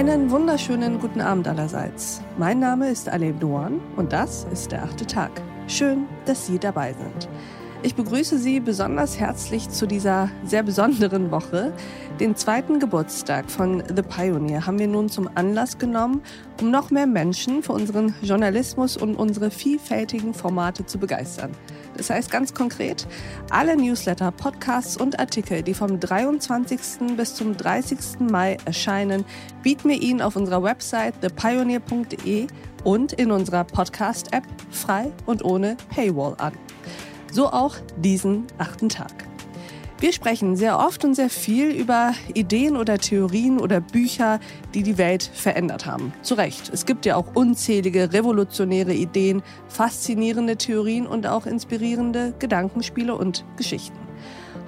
Einen wunderschönen guten Abend allerseits. Mein Name ist Alev Doan und das ist der achte Tag. Schön, dass Sie dabei sind. Ich begrüße Sie besonders herzlich zu dieser sehr besonderen Woche. Den zweiten Geburtstag von The Pioneer haben wir nun zum Anlass genommen, um noch mehr Menschen für unseren Journalismus und unsere vielfältigen Formate zu begeistern. Das heißt ganz konkret, alle Newsletter, Podcasts und Artikel, die vom 23. bis zum 30. Mai erscheinen, bieten wir Ihnen auf unserer Website thepioneer.de und in unserer Podcast-App frei und ohne Paywall an. So auch diesen achten Tag. Wir sprechen sehr oft und sehr viel über Ideen oder Theorien oder Bücher, die die Welt verändert haben. Zu Recht. Es gibt ja auch unzählige revolutionäre Ideen, faszinierende Theorien und auch inspirierende Gedankenspiele und Geschichten.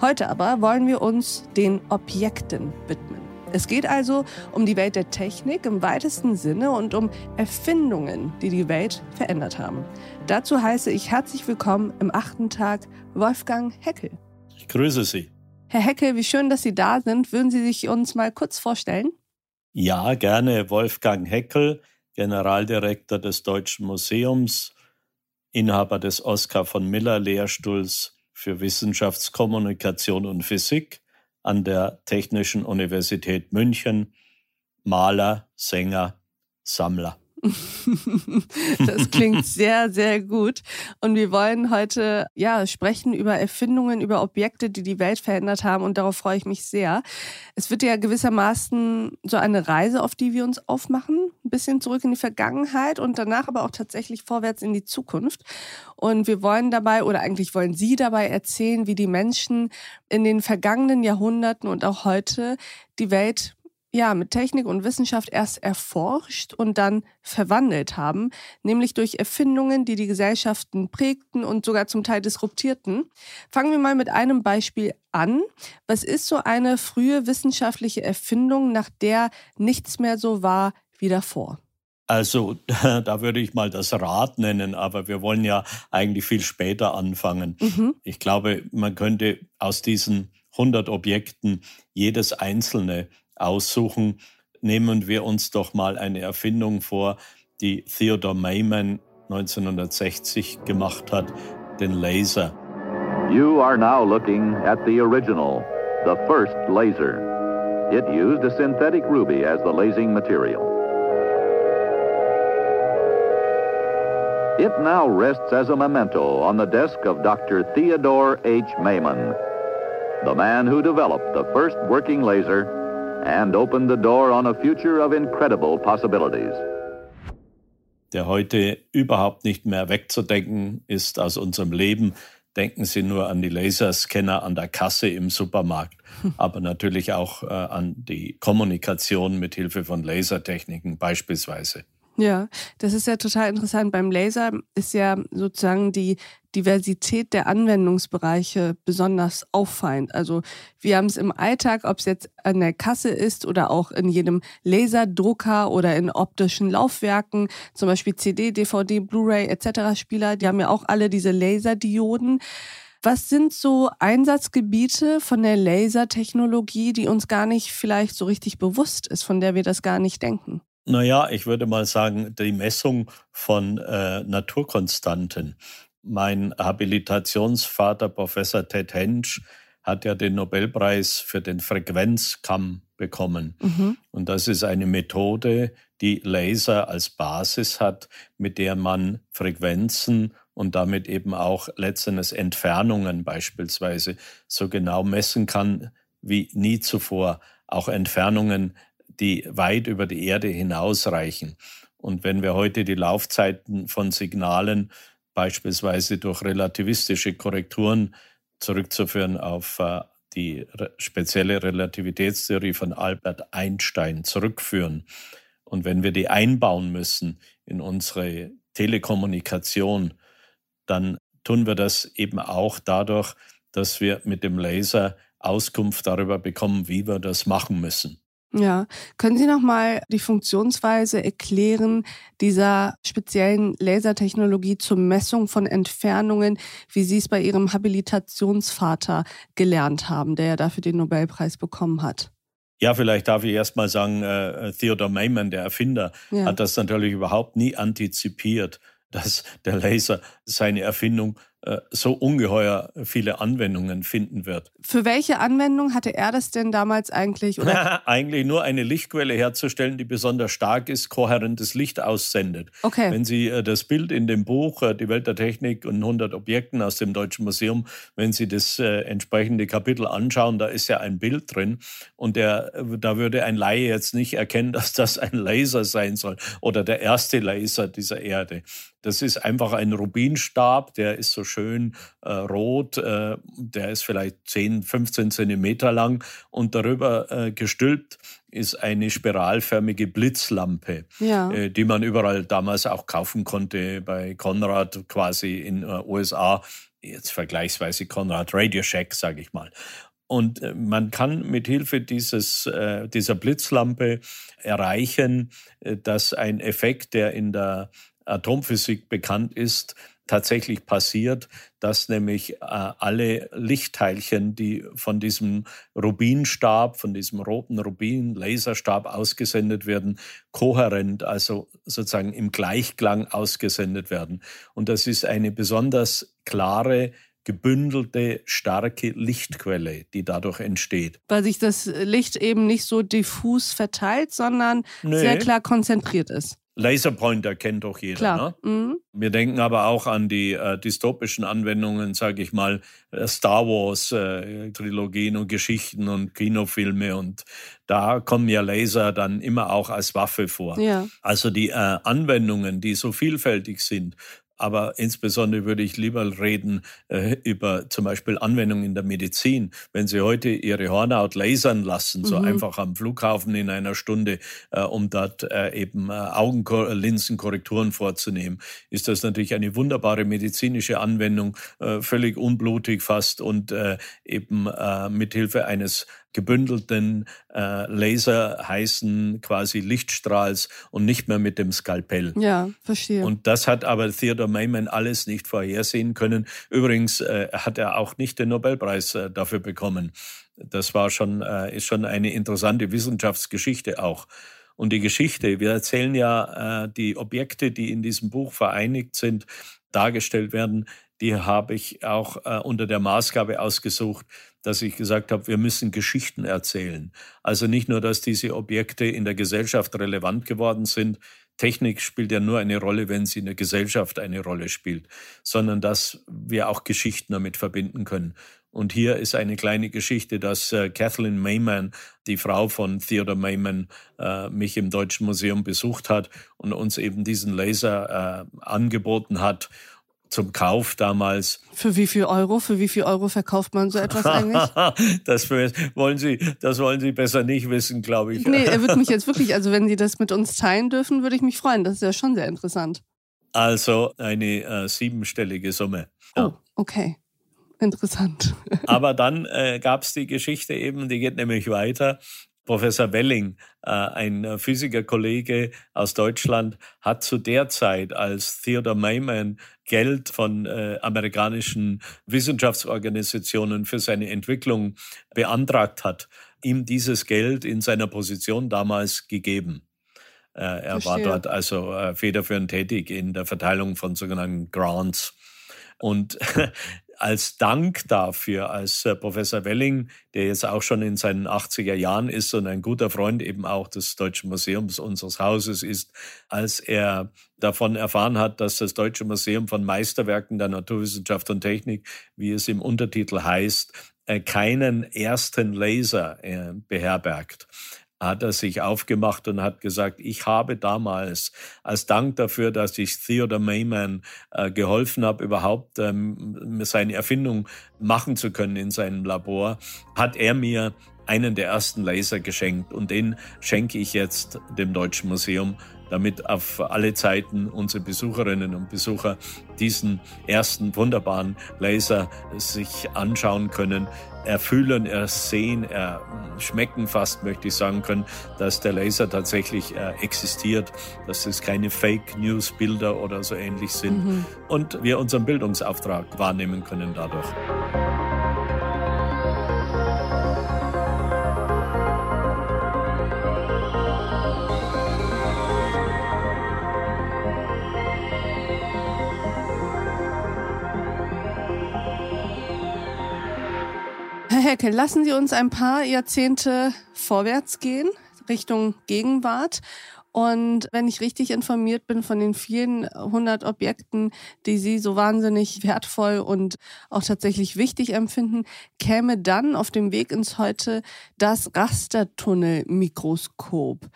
Heute aber wollen wir uns den Objekten widmen. Es geht also um die Welt der Technik im weitesten Sinne und um Erfindungen, die die Welt verändert haben. Dazu heiße ich herzlich willkommen im achten Tag Wolfgang Heckel. Ich grüße Sie. Herr Heckel, wie schön, dass Sie da sind. Würden Sie sich uns mal kurz vorstellen? Ja, gerne. Wolfgang Heckel, Generaldirektor des Deutschen Museums, Inhaber des Oskar von Miller Lehrstuhls für Wissenschaftskommunikation und Physik an der Technischen Universität München, Maler, Sänger, Sammler. das klingt sehr, sehr gut. Und wir wollen heute ja sprechen über Erfindungen, über Objekte, die die Welt verändert haben. Und darauf freue ich mich sehr. Es wird ja gewissermaßen so eine Reise, auf die wir uns aufmachen. Ein bisschen zurück in die Vergangenheit und danach aber auch tatsächlich vorwärts in die Zukunft. Und wir wollen dabei, oder eigentlich wollen Sie dabei erzählen, wie die Menschen in den vergangenen Jahrhunderten und auch heute die Welt ja, mit Technik und Wissenschaft erst erforscht und dann verwandelt haben, nämlich durch Erfindungen, die die Gesellschaften prägten und sogar zum Teil disruptierten. Fangen wir mal mit einem Beispiel an. Was ist so eine frühe wissenschaftliche Erfindung, nach der nichts mehr so war wie davor? Also da würde ich mal das Rad nennen, aber wir wollen ja eigentlich viel später anfangen. Mhm. Ich glaube, man könnte aus diesen 100 Objekten jedes einzelne aussuchen, nehmen wir uns doch mal eine Erfindung vor, die Theodore Mayman 1960 gemacht hat, den Laser. You are now looking at the original, the first laser. It used a synthetic ruby as the lasing material. It now rests as a memento on the desk of Dr. Theodore H. Mayman, the man who developed the first working laser and opened the door on a future of incredible possibilities. Der heute überhaupt nicht mehr wegzudenken ist aus unserem Leben. Denken Sie nur an die Laserscanner an der Kasse im Supermarkt, aber natürlich auch äh, an die Kommunikation mit Hilfe von Lasertechniken beispielsweise. Ja, das ist ja total interessant. Beim Laser ist ja sozusagen die Diversität der Anwendungsbereiche besonders auffallend. Also wir haben es im Alltag, ob es jetzt an der Kasse ist oder auch in jedem Laserdrucker oder in optischen Laufwerken, zum Beispiel CD, DVD, Blu-ray etc. Spieler, die haben ja auch alle diese Laserdioden. Was sind so Einsatzgebiete von der Lasertechnologie, die uns gar nicht vielleicht so richtig bewusst ist, von der wir das gar nicht denken? Naja, ich würde mal sagen, die Messung von äh, Naturkonstanten. Mein Habilitationsvater, Professor Ted Hensch, hat ja den Nobelpreis für den Frequenzkamm bekommen. Mhm. Und das ist eine Methode, die Laser als Basis hat, mit der man Frequenzen und damit eben auch letztendlich Entfernungen beispielsweise so genau messen kann wie nie zuvor. Auch Entfernungen die weit über die Erde hinausreichen. Und wenn wir heute die Laufzeiten von Signalen beispielsweise durch relativistische Korrekturen zurückzuführen auf äh, die spezielle Relativitätstheorie von Albert Einstein zurückführen. Und wenn wir die einbauen müssen in unsere Telekommunikation, dann tun wir das eben auch dadurch, dass wir mit dem Laser Auskunft darüber bekommen, wie wir das machen müssen. Ja, können Sie noch mal die Funktionsweise erklären dieser speziellen Lasertechnologie zur Messung von Entfernungen, wie Sie es bei Ihrem Habilitationsvater gelernt haben, der ja dafür den Nobelpreis bekommen hat? Ja, vielleicht darf ich erst mal sagen, äh, Theodor Maiman, der Erfinder, ja. hat das natürlich überhaupt nie antizipiert, dass der Laser seine Erfindung äh, so ungeheuer viele Anwendungen finden wird. Für welche Anwendung hatte er das denn damals eigentlich? Eigentlich nur eine Lichtquelle herzustellen, die besonders stark ist, kohärentes Licht aussendet. Okay. Wenn Sie äh, das Bild in dem Buch äh, Die Welt der Technik und 100 Objekten aus dem Deutschen Museum, wenn Sie das entsprechende Kapitel anschauen, da ist ja ein Bild drin und der, da würde ein Laie jetzt nicht erkennen, dass das ein Laser sein soll oder der erste Laser dieser Erde. Das ist einfach ein Rubinstab, der ist so schön äh, rot, äh, der ist vielleicht 10, 15 Zentimeter lang und darüber äh, gestülpt ist eine spiralförmige Blitzlampe, ja. äh, die man überall damals auch kaufen konnte, bei Konrad quasi in äh, USA, jetzt vergleichsweise Konrad Radio Shack, sage ich mal. Und äh, man kann mit Hilfe dieses, äh, dieser Blitzlampe erreichen, äh, dass ein Effekt, der in der Atomphysik bekannt ist, tatsächlich passiert, dass nämlich äh, alle Lichtteilchen, die von diesem Rubinstab, von diesem roten Rubin-Laserstab ausgesendet werden, kohärent, also sozusagen im Gleichklang ausgesendet werden. Und das ist eine besonders klare gebündelte, starke Lichtquelle, die dadurch entsteht. Weil sich das Licht eben nicht so diffus verteilt, sondern nee. sehr klar konzentriert ist. Laserpointer kennt doch jeder. Klar. Ne? Mhm. Wir denken aber auch an die äh, dystopischen Anwendungen, sage ich mal, äh, Star Wars äh, Trilogien und Geschichten und Kinofilme und da kommen ja Laser dann immer auch als Waffe vor. Ja. Also die äh, Anwendungen, die so vielfältig sind, aber insbesondere würde ich lieber reden äh, über zum Beispiel Anwendungen in der Medizin. Wenn Sie heute Ihre Hornhaut lasern lassen, so mhm. einfach am Flughafen in einer Stunde, äh, um dort äh, eben äh, Augenlinsenkorrekturen vorzunehmen, ist das natürlich eine wunderbare medizinische Anwendung, äh, völlig unblutig fast und äh, eben äh, mithilfe eines gebündelten äh, Laser heißen quasi Lichtstrahls und nicht mehr mit dem Skalpell. Ja, verstehe. Und das hat aber Theodor Mayman alles nicht vorhersehen können. Übrigens äh, hat er auch nicht den Nobelpreis äh, dafür bekommen. Das war schon, äh, ist schon eine interessante Wissenschaftsgeschichte auch. Und die Geschichte, wir erzählen ja äh, die Objekte, die in diesem Buch vereinigt sind, dargestellt werden, die habe ich auch äh, unter der Maßgabe ausgesucht, dass ich gesagt habe, wir müssen Geschichten erzählen. Also nicht nur, dass diese Objekte in der Gesellschaft relevant geworden sind, Technik spielt ja nur eine Rolle, wenn sie in der Gesellschaft eine Rolle spielt, sondern dass wir auch Geschichten damit verbinden können. Und hier ist eine kleine Geschichte, dass äh, Kathleen Mayman, die Frau von Theodor Mayman, äh, mich im Deutschen Museum besucht hat und uns eben diesen Laser äh, angeboten hat zum Kauf damals. Für wie viel Euro? Für wie viel Euro verkauft man so etwas eigentlich? das wollen Sie, das wollen Sie besser nicht wissen, glaube ich. Nee, er wird mich jetzt wirklich, also wenn Sie das mit uns teilen dürfen, würde ich mich freuen. Das ist ja schon sehr interessant. Also eine äh, siebenstellige Summe. Ja. Oh, okay. Interessant. Aber dann äh, gab es die Geschichte eben, die geht nämlich weiter. Professor Welling, äh, ein Physikerkollege aus Deutschland, hat zu der Zeit, als Theodor Mayman Geld von äh, amerikanischen Wissenschaftsorganisationen für seine Entwicklung beantragt hat, ihm dieses Geld in seiner Position damals gegeben. Äh, er Verstehe. war dort also federführend tätig in der Verteilung von sogenannten Grants. Und als Dank dafür, als äh, Professor Welling, der jetzt auch schon in seinen 80er Jahren ist und ein guter Freund eben auch des Deutschen Museums unseres Hauses ist, als er davon erfahren hat, dass das Deutsche Museum von Meisterwerken der Naturwissenschaft und Technik, wie es im Untertitel heißt, äh, keinen ersten Laser äh, beherbergt hat er sich aufgemacht und hat gesagt, ich habe damals als Dank dafür, dass ich Theodore Mayman äh, geholfen habe, überhaupt ähm, seine Erfindung machen zu können in seinem Labor, hat er mir einen der ersten Laser geschenkt und den schenke ich jetzt dem Deutschen Museum damit auf alle Zeiten unsere Besucherinnen und Besucher diesen ersten wunderbaren Laser sich anschauen können, erfühlen, ersehen, erschmecken fast, möchte ich sagen können, dass der Laser tatsächlich äh, existiert, dass es keine Fake News Bilder oder so ähnlich sind mhm. und wir unseren Bildungsauftrag wahrnehmen können dadurch. Hecke, lassen Sie uns ein paar Jahrzehnte vorwärts gehen, Richtung Gegenwart. Und wenn ich richtig informiert bin von den vielen hundert Objekten, die Sie so wahnsinnig wertvoll und auch tatsächlich wichtig empfinden, käme dann auf dem Weg ins Heute das Rastertunnelmikroskop.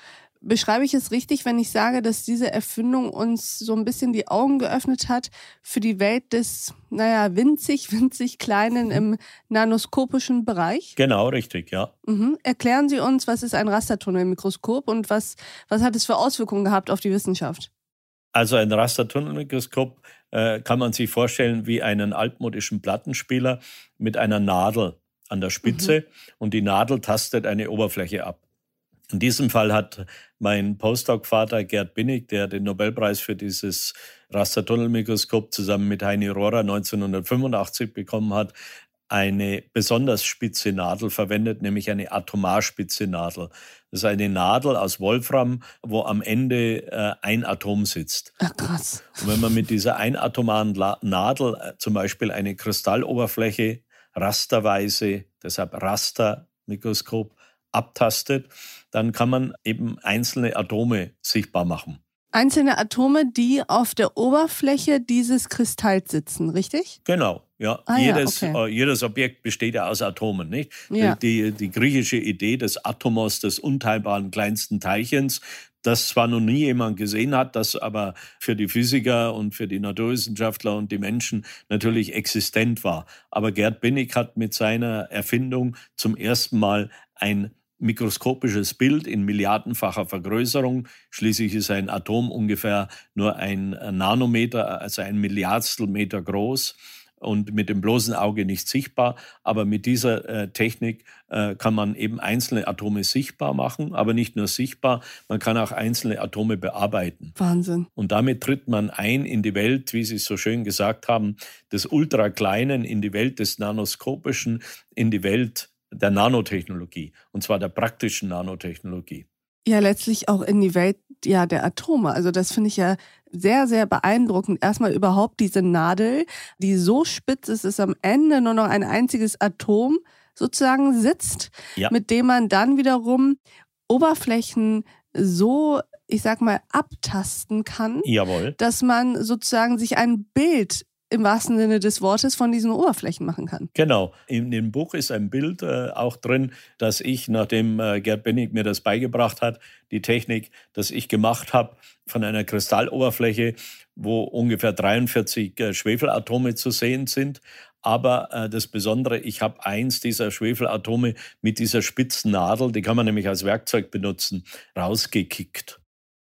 Beschreibe ich es richtig, wenn ich sage, dass diese Erfindung uns so ein bisschen die Augen geöffnet hat für die Welt des, naja, winzig, winzig Kleinen im nanoskopischen Bereich? Genau, richtig, ja. Mhm. Erklären Sie uns, was ist ein Rastertunnelmikroskop und was, was hat es für Auswirkungen gehabt auf die Wissenschaft? Also ein Rastertunnelmikroskop äh, kann man sich vorstellen wie einen altmodischen Plattenspieler mit einer Nadel an der Spitze mhm. und die Nadel tastet eine Oberfläche ab. In diesem Fall hat mein Postdoc-Vater Gerd Binnig, der den Nobelpreis für dieses Rastertunnelmikroskop zusammen mit Heini Rohrer 1985 bekommen hat, eine besonders spitze Nadel verwendet, nämlich eine atomarspitze Nadel. Das ist eine Nadel aus Wolfram, wo am Ende äh, ein Atom sitzt. Ach, krass. Und wenn man mit dieser einatomaren Nadel äh, zum Beispiel eine Kristalloberfläche rasterweise, deshalb Rastermikroskop, abtastet, dann kann man eben einzelne Atome sichtbar machen. Einzelne Atome, die auf der Oberfläche dieses Kristalls sitzen, richtig? Genau, ja. Ah, jedes, ja, okay. äh, jedes Objekt besteht ja aus Atomen, nicht? Ja. Die, die griechische Idee des Atomos, des unteilbaren kleinsten Teilchens, das zwar noch nie jemand gesehen hat, das aber für die Physiker und für die Naturwissenschaftler und die Menschen natürlich existent war. Aber Gerd Binnig hat mit seiner Erfindung zum ersten Mal ein mikroskopisches Bild in milliardenfacher Vergrößerung. Schließlich ist ein Atom ungefähr nur ein Nanometer, also ein Milliardstel Meter groß und mit dem bloßen Auge nicht sichtbar. Aber mit dieser äh, Technik äh, kann man eben einzelne Atome sichtbar machen, aber nicht nur sichtbar, man kann auch einzelne Atome bearbeiten. Wahnsinn. Und damit tritt man ein in die Welt, wie Sie so schön gesagt haben, des Ultrakleinen, in die Welt des Nanoskopischen, in die Welt der Nanotechnologie, und zwar der praktischen Nanotechnologie. Ja, letztlich auch in die Welt ja, der Atome. Also das finde ich ja sehr, sehr beeindruckend. Erstmal überhaupt diese Nadel, die so spitz ist, dass am Ende nur noch ein einziges Atom sozusagen sitzt, ja. mit dem man dann wiederum Oberflächen so, ich sag mal, abtasten kann, Jawohl. dass man sozusagen sich ein Bild im wahrsten Sinne des Wortes von diesen Oberflächen machen kann. Genau. In dem Buch ist ein Bild äh, auch drin, dass ich, nachdem äh, Gerd Bennig mir das beigebracht hat, die Technik, dass ich gemacht habe von einer Kristalloberfläche, wo ungefähr 43 äh, Schwefelatome zu sehen sind. Aber äh, das Besondere, ich habe eins dieser Schwefelatome mit dieser spitzen Nadel, die kann man nämlich als Werkzeug benutzen, rausgekickt.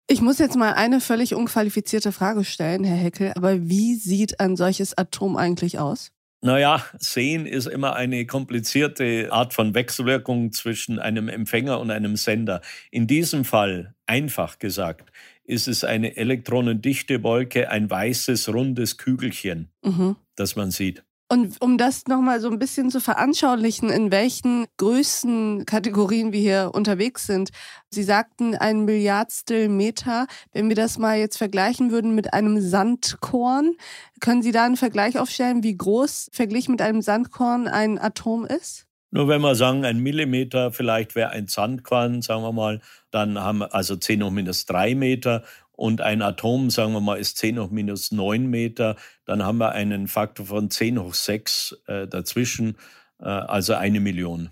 Ich muss jetzt mal eine völlig unqualifizierte Frage stellen, Herr Heckel, aber wie sieht ein solches Atom eigentlich aus? Naja, sehen ist immer eine komplizierte Art von Wechselwirkung zwischen einem Empfänger und einem Sender. In diesem Fall, einfach gesagt, ist es eine elektronendichte Wolke, ein weißes, rundes Kügelchen, mhm. das man sieht. Und um das nochmal so ein bisschen zu veranschaulichen, in welchen Größenkategorien wir hier unterwegs sind. Sie sagten ein Milliardstel Meter. Wenn wir das mal jetzt vergleichen würden mit einem Sandkorn, können Sie da einen Vergleich aufstellen, wie groß verglichen mit einem Sandkorn ein Atom ist? Nur wenn wir sagen, ein Millimeter vielleicht wäre ein Sandkorn, sagen wir mal, dann haben wir also 10 hoch minus 3 Meter und ein Atom, sagen wir mal, ist 10 hoch minus 9 Meter, dann haben wir einen Faktor von 10 hoch 6 äh, dazwischen, äh, also eine Million.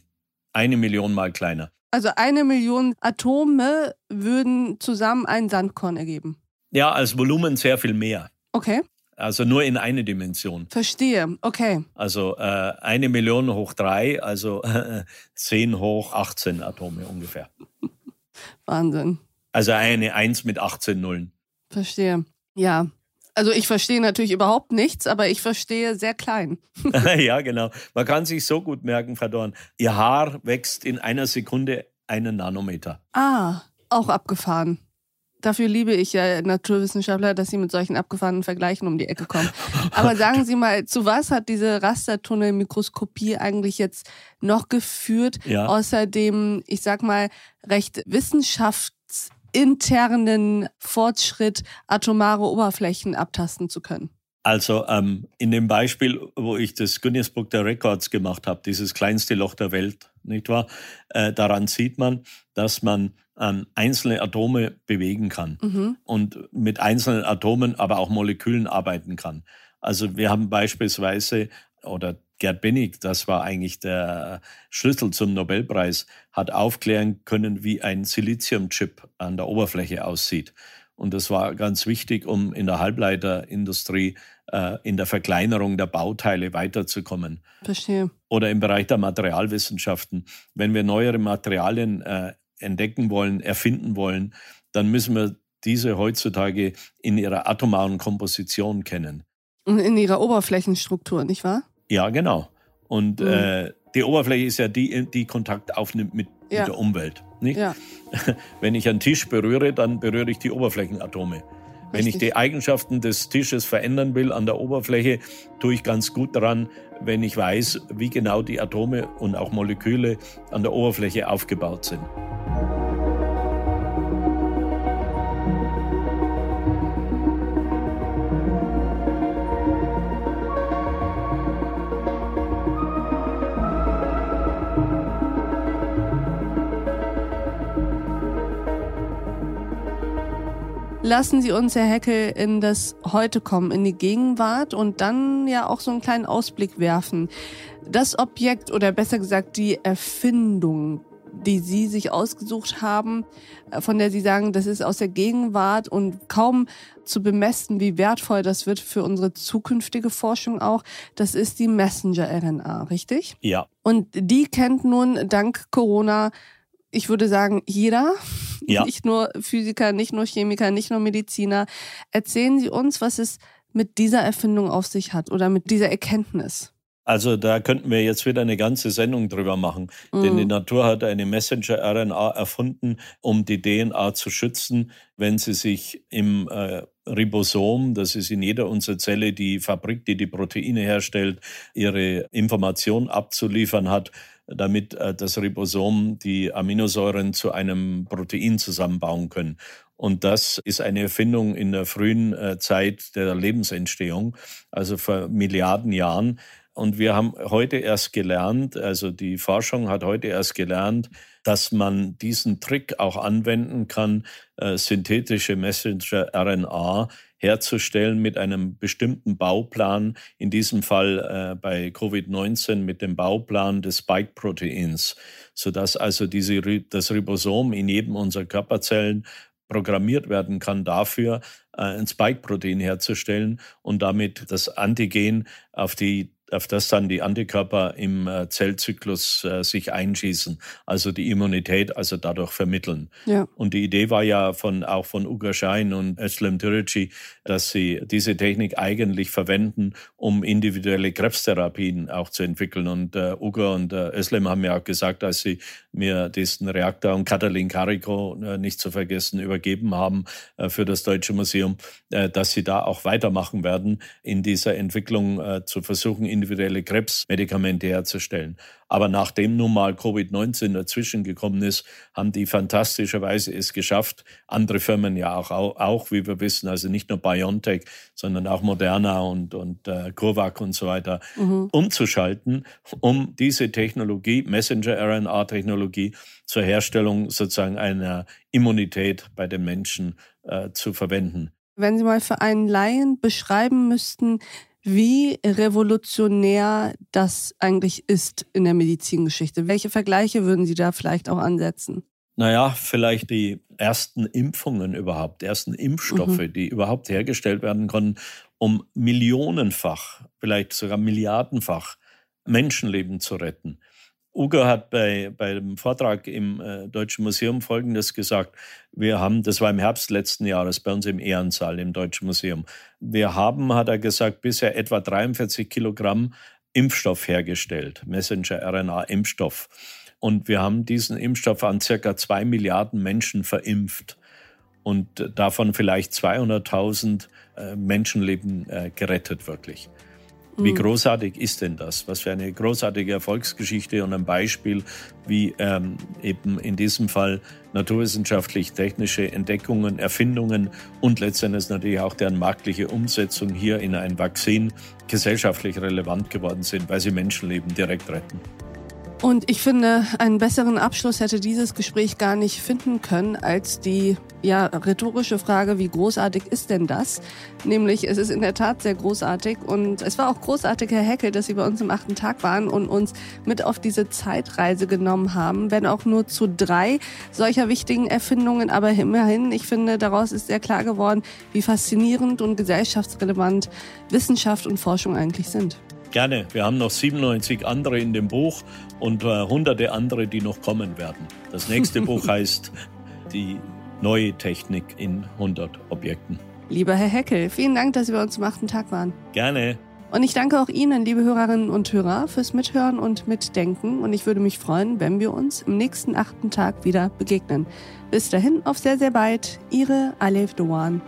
Eine Million mal kleiner. Also eine Million Atome würden zusammen ein Sandkorn ergeben. Ja, als Volumen sehr viel mehr. Okay. Also nur in eine Dimension. Verstehe, okay. Also äh, eine Million hoch drei, also äh, 10 hoch 18 Atome ungefähr. Wahnsinn. Also eine 1 mit 18 Nullen. Verstehe. Ja. Also ich verstehe natürlich überhaupt nichts, aber ich verstehe sehr klein. ja, genau. Man kann sich so gut merken, Frau Dorn. Ihr Haar wächst in einer Sekunde einen Nanometer. Ah, auch abgefahren. Dafür liebe ich ja Naturwissenschaftler, dass sie mit solchen abgefahrenen Vergleichen um die Ecke kommen. Aber sagen Sie mal, zu was hat diese Rastertunnelmikroskopie eigentlich jetzt noch geführt, ja. außer dem, ich sag mal, recht wissenschafts internen Fortschritt atomare Oberflächen abtasten zu können. Also ähm, in dem Beispiel, wo ich das Guinness Book der Records gemacht habe, dieses kleinste Loch der Welt, nicht wahr? Äh, daran sieht man, dass man ähm, einzelne Atome bewegen kann mhm. und mit einzelnen Atomen, aber auch Molekülen arbeiten kann. Also wir haben beispielsweise, oder Gerd Bennig, das war eigentlich der Schlüssel zum Nobelpreis, hat aufklären können, wie ein Siliziumchip an der Oberfläche aussieht. Und das war ganz wichtig, um in der Halbleiterindustrie äh, in der Verkleinerung der Bauteile weiterzukommen. Verstehe. Oder im Bereich der Materialwissenschaften. Wenn wir neuere Materialien äh, entdecken wollen, erfinden wollen, dann müssen wir diese heutzutage in ihrer atomaren Komposition kennen. Und in ihrer Oberflächenstruktur, nicht wahr? Ja, genau. Und mhm. äh, die Oberfläche ist ja die, die Kontakt aufnimmt mit, ja. mit der Umwelt. Nicht? Ja. Wenn ich einen Tisch berühre, dann berühre ich die Oberflächenatome. Richtig. Wenn ich die Eigenschaften des Tisches verändern will an der Oberfläche, tue ich ganz gut daran, wenn ich weiß, wie genau die Atome und auch Moleküle an der Oberfläche aufgebaut sind. Lassen Sie uns, Herr Heckel, in das Heute kommen, in die Gegenwart und dann ja auch so einen kleinen Ausblick werfen. Das Objekt oder besser gesagt die Erfindung, die Sie sich ausgesucht haben, äh, von der Sie sagen, das ist aus der Gegenwart und kaum zu bemessen, wie wertvoll das wird für unsere zukünftige Forschung auch, das ist die Messenger-RNA, richtig? Ja. Und die kennt nun dank Corona ich würde sagen, jeder, ja. nicht nur Physiker, nicht nur Chemiker, nicht nur Mediziner. Erzählen Sie uns, was es mit dieser Erfindung auf sich hat oder mit dieser Erkenntnis. Also da könnten wir jetzt wieder eine ganze Sendung drüber machen. Mhm. Denn die Natur hat eine Messenger-RNA erfunden, um die DNA zu schützen, wenn sie sich im äh, Ribosom, das ist in jeder unserer Zelle die Fabrik, die die Proteine herstellt, ihre Information abzuliefern hat damit äh, das Ribosom die Aminosäuren zu einem Protein zusammenbauen können. Und das ist eine Erfindung in der frühen äh, Zeit der Lebensentstehung, also vor Milliarden Jahren. Und wir haben heute erst gelernt, also die Forschung hat heute erst gelernt, dass man diesen Trick auch anwenden kann, äh, synthetische Messenger-RNA herzustellen mit einem bestimmten Bauplan, in diesem Fall äh, bei Covid-19 mit dem Bauplan des Spike-Proteins, sodass also diese, das Ribosom in jedem unserer Körperzellen programmiert werden kann dafür, äh, ein Spike-Protein herzustellen und damit das Antigen auf die auf das dann die Antikörper im äh, Zellzyklus äh, sich einschießen, also die Immunität also dadurch vermitteln. Ja. Und die Idee war ja von, auch von Uga Schein und Özlem Türeci, dass sie diese Technik eigentlich verwenden, um individuelle Krebstherapien auch zu entwickeln. Und äh, Uga und äh, Özlem haben ja auch gesagt, als sie mir diesen Reaktor und Katalin Carico äh, nicht zu vergessen übergeben haben äh, für das Deutsche Museum, äh, dass sie da auch weitermachen werden in dieser Entwicklung zu versuchen, individuelle Krebsmedikamente herzustellen. Aber nachdem nun mal Covid-19 dazwischen gekommen ist, haben die fantastischerweise es geschafft, andere Firmen ja auch, auch, wie wir wissen, also nicht nur BioNTech, sondern auch Moderna und, und äh, CureVac und so weiter, mhm. umzuschalten, um diese Technologie, Messenger-RNA-Technologie, zur Herstellung sozusagen einer Immunität bei den Menschen äh, zu verwenden. Wenn Sie mal für einen Laien beschreiben müssten, wie revolutionär das eigentlich ist in der Medizingeschichte. Welche Vergleiche würden Sie da vielleicht auch ansetzen? Naja, vielleicht die ersten Impfungen überhaupt, die ersten Impfstoffe, mhm. die überhaupt hergestellt werden konnten, um millionenfach, vielleicht sogar milliardenfach Menschenleben zu retten. Ugo hat bei, bei dem Vortrag im äh, Deutschen Museum Folgendes gesagt. Wir haben, das war im Herbst letzten Jahres bei uns im Ehrensaal im Deutschen Museum. Wir haben, hat er gesagt, bisher etwa 43 Kilogramm Impfstoff hergestellt, Messenger-RNA-Impfstoff. Und wir haben diesen Impfstoff an circa zwei Milliarden Menschen verimpft und davon vielleicht 200.000 äh, Menschenleben äh, gerettet wirklich. Wie hm. großartig ist denn das? Was für eine großartige Erfolgsgeschichte und ein Beispiel, wie ähm, eben in diesem Fall naturwissenschaftlich-technische Entdeckungen, Erfindungen und letztendlich natürlich auch deren marktliche Umsetzung hier in ein Vakzin gesellschaftlich relevant geworden sind, weil sie Menschenleben direkt retten. Und ich finde, einen besseren Abschluss hätte dieses Gespräch gar nicht finden können als die ja rhetorische Frage, wie großartig ist denn das? Nämlich, es ist in der Tat sehr großartig und es war auch großartig, Herr Heckel, dass Sie bei uns im achten Tag waren und uns mit auf diese Zeitreise genommen haben, wenn auch nur zu drei solcher wichtigen Erfindungen, aber immerhin, ich finde, daraus ist sehr klar geworden, wie faszinierend und gesellschaftsrelevant Wissenschaft und Forschung eigentlich sind. Gerne. Wir haben noch 97 andere in dem Buch und äh, hunderte andere, die noch kommen werden. Das nächste Buch heißt Die neue Technik in 100 Objekten. Lieber Herr Heckel, vielen Dank, dass Sie bei uns am achten Tag waren. Gerne. Und ich danke auch Ihnen, liebe Hörerinnen und Hörer, fürs Mithören und Mitdenken. Und ich würde mich freuen, wenn wir uns im nächsten achten Tag wieder begegnen. Bis dahin, auf sehr, sehr bald. Ihre Alef Doan.